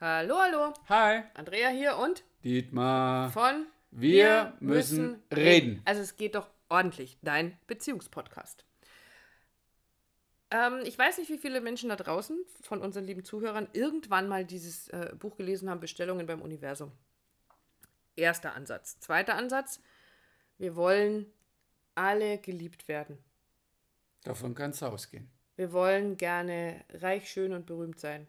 Hallo, hallo. Hi, Andrea hier und Dietmar. von Wir müssen reden. Also es geht doch ordentlich, dein Beziehungspodcast. Ähm, ich weiß nicht, wie viele Menschen da draußen von unseren lieben Zuhörern irgendwann mal dieses äh, Buch gelesen haben, Bestellungen beim Universum. Erster Ansatz. Zweiter Ansatz, wir wollen alle geliebt werden. Davon kann es ausgehen. Wir wollen gerne reich, schön und berühmt sein.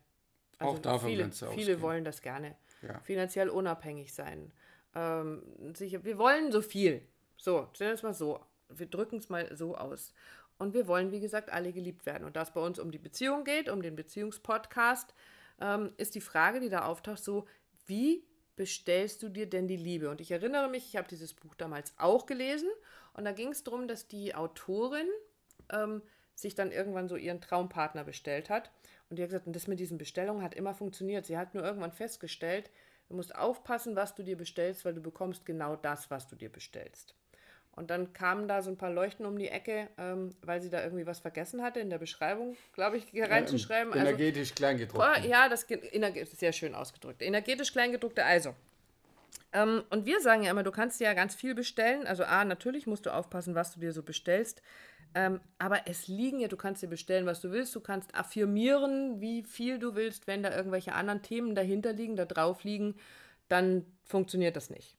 Also Auch davon viele, viele ausgehen. wollen das gerne. Ja. Finanziell unabhängig sein. Ähm, sicher, wir wollen so viel. So, stellen wir es mal so. Wir drücken es mal so aus. Und wir wollen, wie gesagt, alle geliebt werden. Und da es bei uns um die Beziehung geht, um den Beziehungspodcast, ähm, ist die Frage, die da auftaucht, so, wie bestellst du dir denn die Liebe? Und ich erinnere mich, ich habe dieses Buch damals auch gelesen. Und da ging es darum, dass die Autorin ähm, sich dann irgendwann so ihren Traumpartner bestellt hat. Und die hat gesagt, und das mit diesen Bestellungen hat immer funktioniert. Sie hat nur irgendwann festgestellt, du musst aufpassen, was du dir bestellst, weil du bekommst genau das, was du dir bestellst. Und dann kamen da so ein paar Leuchten um die Ecke, ähm, weil sie da irgendwie was vergessen hatte in der Beschreibung, glaube ich, reinzuschreiben. Also, Energetisch kleingedruckt. Oh, ja, das ener- sehr schön ausgedrückt. Energetisch kleingedruckte also. Ähm, und wir sagen ja immer, du kannst dir ja ganz viel bestellen. Also A, natürlich musst du aufpassen, was du dir so bestellst. Ähm, aber es liegen ja, du kannst dir bestellen, was du willst. Du kannst affirmieren, wie viel du willst. Wenn da irgendwelche anderen Themen dahinter liegen, da drauf liegen, dann funktioniert das nicht.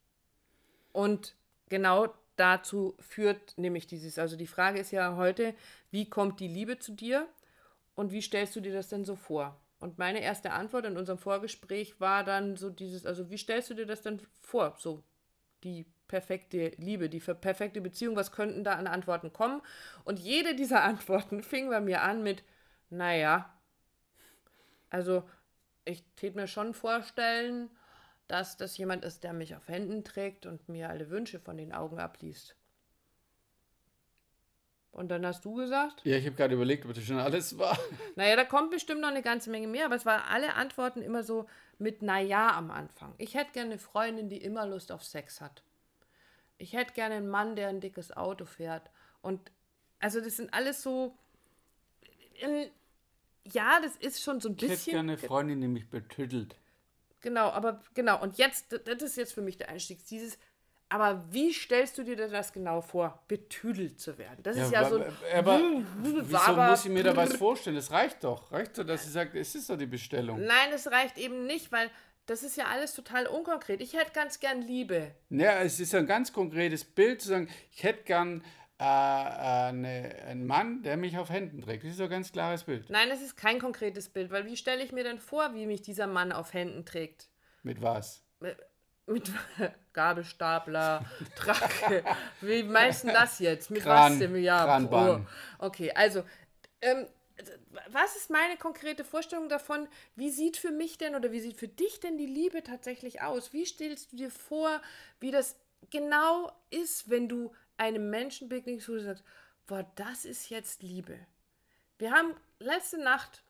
Und genau dazu führt nämlich dieses, also die Frage ist ja heute, wie kommt die Liebe zu dir und wie stellst du dir das denn so vor? Und meine erste Antwort in unserem Vorgespräch war dann so dieses, also wie stellst du dir das denn vor? So die perfekte Liebe, die perfekte Beziehung, was könnten da an Antworten kommen? Und jede dieser Antworten fing bei mir an mit, naja, also ich tät mir schon vorstellen, dass das jemand ist, der mich auf Händen trägt und mir alle Wünsche von den Augen abliest. Und dann hast du gesagt, Ja, ich habe gerade überlegt, ob das schon alles war. naja, da kommt bestimmt noch eine ganze Menge mehr, aber es waren alle Antworten immer so mit Naja am Anfang. Ich hätte gerne eine Freundin, die immer Lust auf Sex hat. Ich hätte gerne einen Mann, der ein dickes Auto fährt. Und also das sind alles so. Ja, das ist schon so ein Ich hätte bisschen. gerne eine Freundin, die mich betüttelt. Genau, aber genau. Und jetzt, das ist jetzt für mich der Einstieg. Dieses, aber wie stellst du dir denn das genau vor, betüdelt zu werden? Das ist ja wa- so. aber wieso aber- muss ich mir da was vorstellen? Das reicht doch. Reicht doch, dass sie sagt, es ist doch die Bestellung. Nein, es reicht eben nicht, weil das ist ja alles total unkonkret. Ich hätte ganz gern Liebe. Ja, es ist ein ganz konkretes Bild zu sagen, ich hätte gern äh, äh, eine, einen Mann, der mich auf Händen trägt. Das ist doch ein ganz klares Bild. Nein, es ist kein konkretes Bild, weil wie stelle ich mir denn vor, wie mich dieser Mann auf Händen trägt? Mit was? Mit Gabelstapler, Tracke. Wie meinst du das jetzt? Mit Kran- was denn? Ja, Kranbahn. oh. Okay, also, ähm, was ist meine konkrete Vorstellung davon? Wie sieht für mich denn oder wie sieht für dich denn die Liebe tatsächlich aus? Wie stellst du dir vor, wie das genau ist, wenn du einem Menschen begegnest, wo du sagst, boah, das ist jetzt Liebe. Wir haben letzte Nacht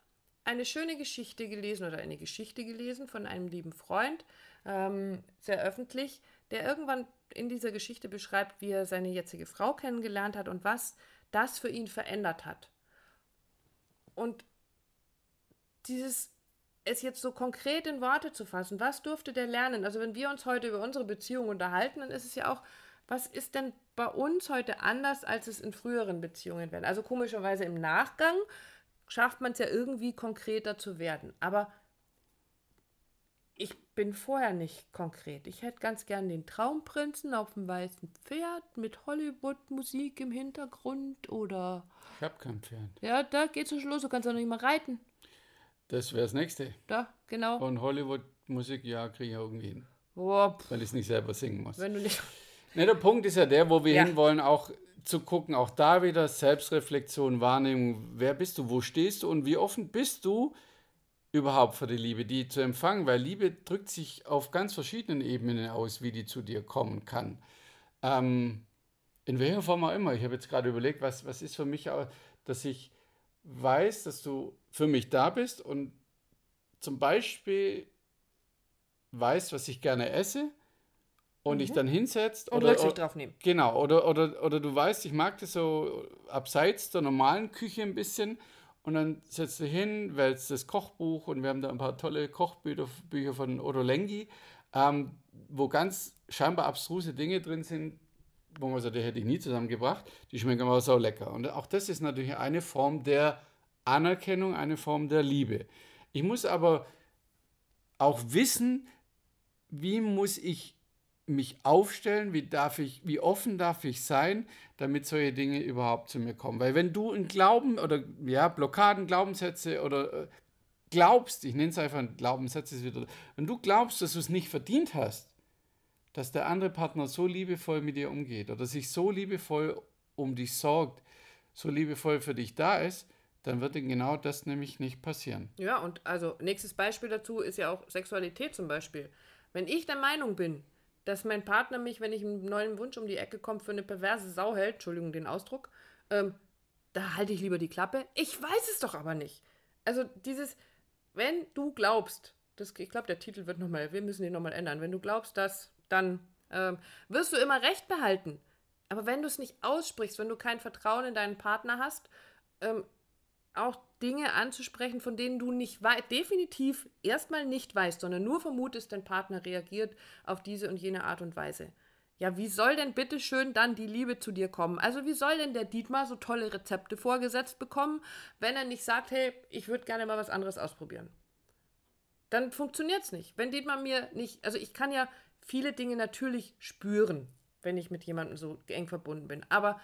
eine schöne Geschichte gelesen oder eine Geschichte gelesen von einem lieben Freund, ähm, sehr öffentlich, der irgendwann in dieser Geschichte beschreibt, wie er seine jetzige Frau kennengelernt hat und was das für ihn verändert hat. Und dieses, es jetzt so konkret in Worte zu fassen, was durfte der lernen? Also wenn wir uns heute über unsere Beziehung unterhalten, dann ist es ja auch, was ist denn bei uns heute anders, als es in früheren Beziehungen wäre? Also komischerweise im Nachgang schafft man es ja irgendwie konkreter zu werden. Aber bin vorher nicht konkret. Ich hätte ganz gern den Traumprinzen auf dem weißen Pferd mit Hollywood-Musik im Hintergrund oder Ich habe kein Pferd. ja, da geht's schon los. Du kannst ja noch nicht mal reiten. Das wäre das Nächste. Da, genau. Und Hollywood-Musik, ja, kriege ich irgendwie hin. Pff, Weil ich es nicht selber singen muss. wenn du nicht. Ne, der Punkt ist ja der, wo wir Ja. hinwollen, auch zu gucken, auch da wieder Selbstreflexion, Wahrnehmung, wer bist du, wo stehst du und wie offen bist du überhaupt für die Liebe, die zu empfangen, weil Liebe drückt sich auf ganz verschiedenen Ebenen aus, wie die zu dir kommen kann. Ähm, in welcher Form auch immer. Ich habe jetzt gerade überlegt, was, was ist für mich, auch, dass ich weiß, dass du für mich da bist und zum Beispiel weißt, was ich gerne esse und dich dann hinsetzt Und oder, Rücksicht drauf nehmen. Genau, oder, oder, oder du weißt, ich mag das so abseits der normalen Küche ein bisschen und dann setzt du hin, wälzt das Kochbuch und wir haben da ein paar tolle Kochbücher Bücher von Otto Lengi, ähm, wo ganz scheinbar abstruse Dinge drin sind, wo man sagt, die hätte ich nie zusammengebracht. Die schmecken aber so lecker. Und auch das ist natürlich eine Form der Anerkennung, eine Form der Liebe. Ich muss aber auch wissen, wie muss ich mich aufstellen, wie darf ich, wie offen darf ich sein, damit solche Dinge überhaupt zu mir kommen. Weil wenn du einen Glauben oder ja, Blockaden, Glaubenssätze oder äh, glaubst, ich nenne es einfach Glaubenssätze wieder, wenn du glaubst, dass du es nicht verdient hast, dass der andere Partner so liebevoll mit dir umgeht oder sich so liebevoll um dich sorgt, so liebevoll für dich da ist, dann wird genau das nämlich nicht passieren. Ja, und also nächstes Beispiel dazu ist ja auch Sexualität zum Beispiel. Wenn ich der Meinung bin, dass mein Partner mich, wenn ich einen neuen Wunsch um die Ecke komme, für eine perverse Sau hält, Entschuldigung den Ausdruck, ähm, da halte ich lieber die Klappe. Ich weiß es doch aber nicht. Also dieses, wenn du glaubst, das, ich glaube, der Titel wird nochmal, wir müssen den nochmal ändern. Wenn du glaubst, dass, dann ähm, wirst du immer Recht behalten. Aber wenn du es nicht aussprichst, wenn du kein Vertrauen in deinen Partner hast, ähm, auch Dinge anzusprechen, von denen du nicht definitiv erstmal nicht weißt, sondern nur vermutest, dein Partner reagiert auf diese und jene Art und Weise. Ja, wie soll denn bitte schön dann die Liebe zu dir kommen? Also wie soll denn der Dietmar so tolle Rezepte vorgesetzt bekommen, wenn er nicht sagt, hey, ich würde gerne mal was anderes ausprobieren? Dann funktioniert es nicht. Wenn Dietmar mir nicht, also ich kann ja viele Dinge natürlich spüren, wenn ich mit jemandem so eng verbunden bin, aber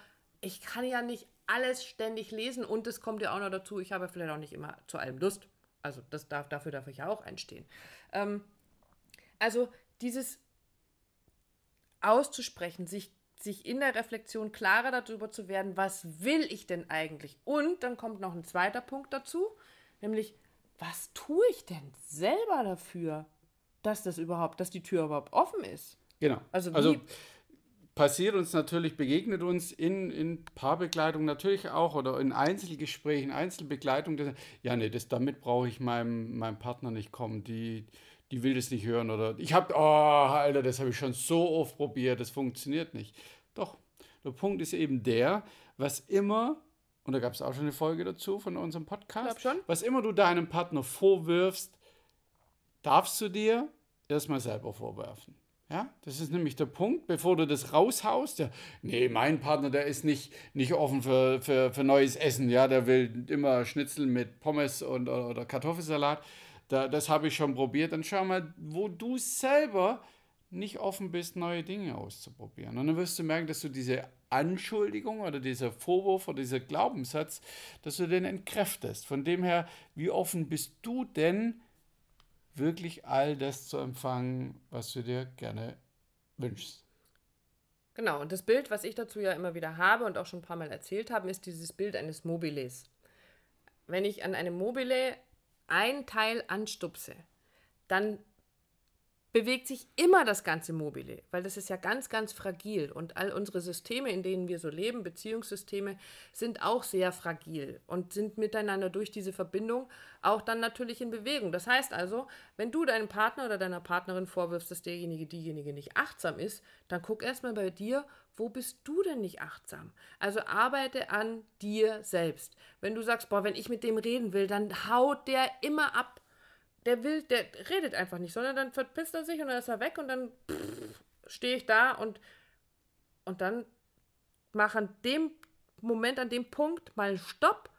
ich kann ja nicht alles ständig lesen und es kommt ja auch noch dazu, ich habe vielleicht auch nicht immer zu allem Lust. Also das darf, dafür darf ich ja auch einstehen. Ähm, also dieses auszusprechen, sich, sich in der Reflexion klarer darüber zu werden, was will ich denn eigentlich? Und dann kommt noch ein zweiter Punkt dazu, nämlich, was tue ich denn selber dafür, dass das überhaupt, dass die Tür überhaupt offen ist? Genau. Also, also wie, also passiert uns natürlich, begegnet uns in, in Paarbegleitung natürlich auch oder in Einzelgesprächen, Einzelbegleitung. Ja, nee, das, damit brauche ich meinem, meinem Partner nicht kommen. Die, die will das nicht hören oder ich habe, oh, Alter, das habe ich schon so oft probiert, das funktioniert nicht. Doch, der Punkt ist eben der, was immer, und da gab es auch schon eine Folge dazu von unserem Podcast, was immer du deinem Partner vorwirfst, darfst du dir erstmal selber vorwerfen. Ja, das ist nämlich der Punkt, bevor du das raushaust. Ja, nee, mein Partner, der ist nicht, nicht offen für, für, für neues Essen. Ja, der will immer Schnitzel mit Pommes und, oder Kartoffelsalat. Da, das habe ich schon probiert. Dann schau mal, wo du selber nicht offen bist, neue Dinge auszuprobieren. Und dann wirst du merken, dass du diese Anschuldigung oder dieser Vorwurf oder dieser Glaubenssatz, dass du den entkräftest. Von dem her, wie offen bist du denn, wirklich all das zu empfangen, was du dir gerne wünschst. Genau, und das Bild, was ich dazu ja immer wieder habe und auch schon ein paar Mal erzählt habe, ist dieses Bild eines Mobiles. Wenn ich an einem Mobile ein Teil anstupse, dann bewegt sich immer das ganze Mobile, weil das ist ja ganz, ganz fragil und all unsere Systeme, in denen wir so leben, Beziehungssysteme, sind auch sehr fragil und sind miteinander durch diese Verbindung auch dann natürlich in Bewegung. Das heißt also, wenn du deinem Partner oder deiner Partnerin vorwirfst, dass derjenige, diejenige nicht achtsam ist, dann guck erstmal bei dir, wo bist du denn nicht achtsam? Also arbeite an dir selbst. Wenn du sagst, boah, wenn ich mit dem reden will, dann haut der immer ab der will, der redet einfach nicht, sondern dann verpisst er sich und dann ist er weg und dann stehe ich da und, und dann mach an dem Moment, an dem Punkt mal Stopp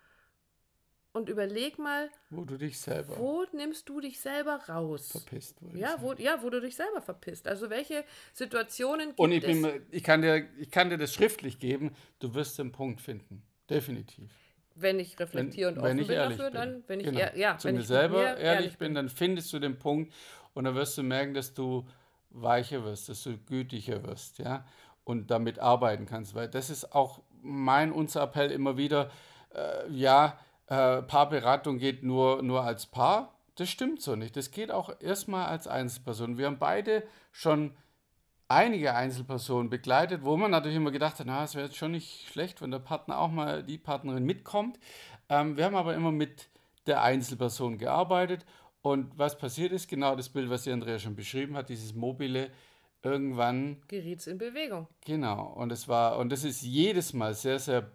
und überleg mal, wo du dich selber. Wo nimmst du dich selber raus? Verpisst, ja, wo, ja, wo du dich selber verpisst. Also welche Situationen gibt und ich bin, es? Ich kann, dir, ich kann dir das schriftlich geben, du wirst den Punkt finden. Definitiv wenn ich reflektiere und offen bin dafür, bin. dann, wenn ich genau. eher, ja, zu mir selber ehrlich, ehrlich, bin, dann findest du den Punkt und dann wirst du merken, dass du weicher wirst, dass du gütiger wirst, ja, und damit arbeiten kannst, weil das ist auch mein unser Appell immer wieder, äh, ja, äh, Paarberatung geht nur, nur als Paar. Das stimmt so nicht. Das geht auch erstmal als Einzelperson. Wir haben beide schon einige Einzelpersonen begleitet, wo man natürlich immer gedacht hat, na, es wäre jetzt schon nicht schlecht, wenn der Partner auch mal die Partnerin mitkommt. Ähm, wir haben aber immer mit der Einzelperson gearbeitet und was passiert ist, genau das Bild, was die Andrea schon beschrieben hat, dieses mobile, irgendwann geriet es in Bewegung. Genau, und es war, und das ist jedes Mal sehr, sehr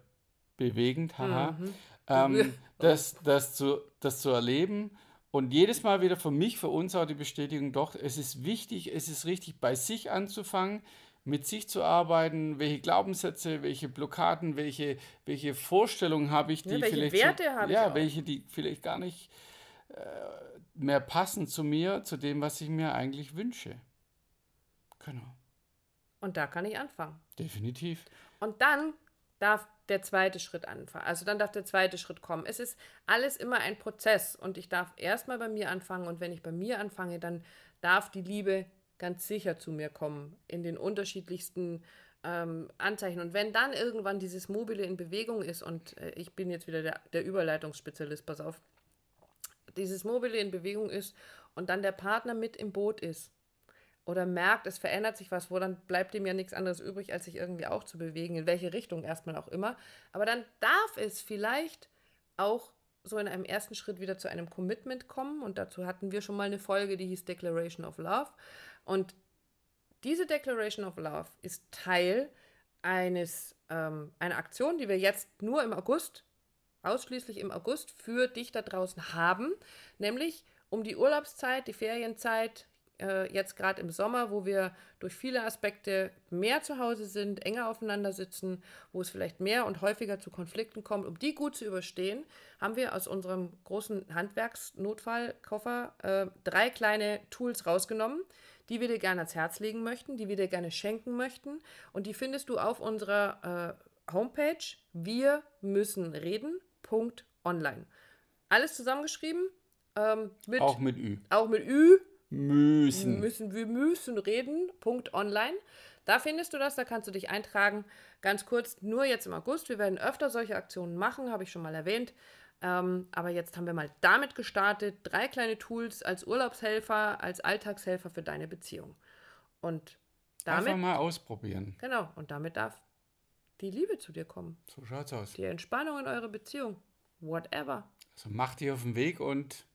bewegend, haha. Mhm. ähm, das, das, zu, das zu erleben. Und jedes Mal wieder für mich, für uns auch die Bestätigung, doch, es ist wichtig, es ist richtig, bei sich anzufangen, mit sich zu arbeiten, welche Glaubenssätze, welche Blockaden, welche, welche Vorstellungen habe ich, die Ja, welche vielleicht Werte so, habe ich ja, auch? welche, die vielleicht gar nicht äh, mehr passen zu mir, zu dem, was ich mir eigentlich wünsche. Genau, Und da kann ich anfangen. definitiv. Und dann darf der zweite Schritt anfangen. Also dann darf der zweite Schritt kommen. Es ist alles immer ein Prozess und ich darf erstmal bei mir anfangen und wenn ich bei mir anfange, dann darf die Liebe ganz sicher zu mir kommen in den unterschiedlichsten ähm, Anzeichen. Und wenn dann irgendwann dieses Mobile in Bewegung ist und äh, ich bin jetzt wieder der, der Überleitungsspezialist, pass auf, dieses Mobile in Bewegung ist und dann der Partner mit im Boot ist oder merkt, es verändert sich was, wo dann bleibt ihm ja nichts anderes übrig, als sich irgendwie auch zu bewegen, in welche Richtung erstmal auch immer. Aber dann darf es vielleicht auch so in einem ersten Schritt wieder zu einem Commitment kommen. Und dazu hatten wir schon mal eine Folge, die hieß Declaration of Love. Und diese Declaration of Love ist Teil eines, ähm, einer Aktion, die wir jetzt nur im August, ausschließlich im August für dich da draußen haben, nämlich um die Urlaubszeit, die Ferienzeit, äh, jetzt gerade im Sommer, wo wir durch viele Aspekte mehr zu Hause sind, enger aufeinander sitzen, wo es vielleicht mehr und häufiger zu Konflikten kommt, um die gut zu überstehen, haben wir aus unserem großen Handwerksnotfallkoffer äh, drei kleine Tools rausgenommen, die wir dir gerne ans Herz legen möchten, die wir dir gerne schenken möchten. Und die findest du auf unserer äh, Homepage wir müssen reden.online. Alles zusammengeschrieben. Ähm, mit, Auch mit Ü. auch mit Ü, Müssen. müssen wir müssen reden. Punkt online. Da findest du das, da kannst du dich eintragen. Ganz kurz, nur jetzt im August. Wir werden öfter solche Aktionen machen, habe ich schon mal erwähnt. Ähm, aber jetzt haben wir mal damit gestartet. Drei kleine Tools als Urlaubshelfer, als Alltagshelfer für deine Beziehung. Und Einfach damit, mal ausprobieren. genau, und damit darf die Liebe zu dir kommen. So schaut's aus. Die Entspannung in eurer Beziehung. Whatever. Also mach dich auf den Weg und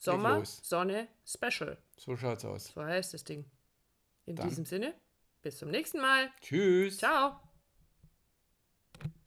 Sommer. Sonne, Special. so schaut's aus. So heißt das Ding. In Dann. diesem Sinne, bis zum nächsten Mal. Tschüss. Ciao.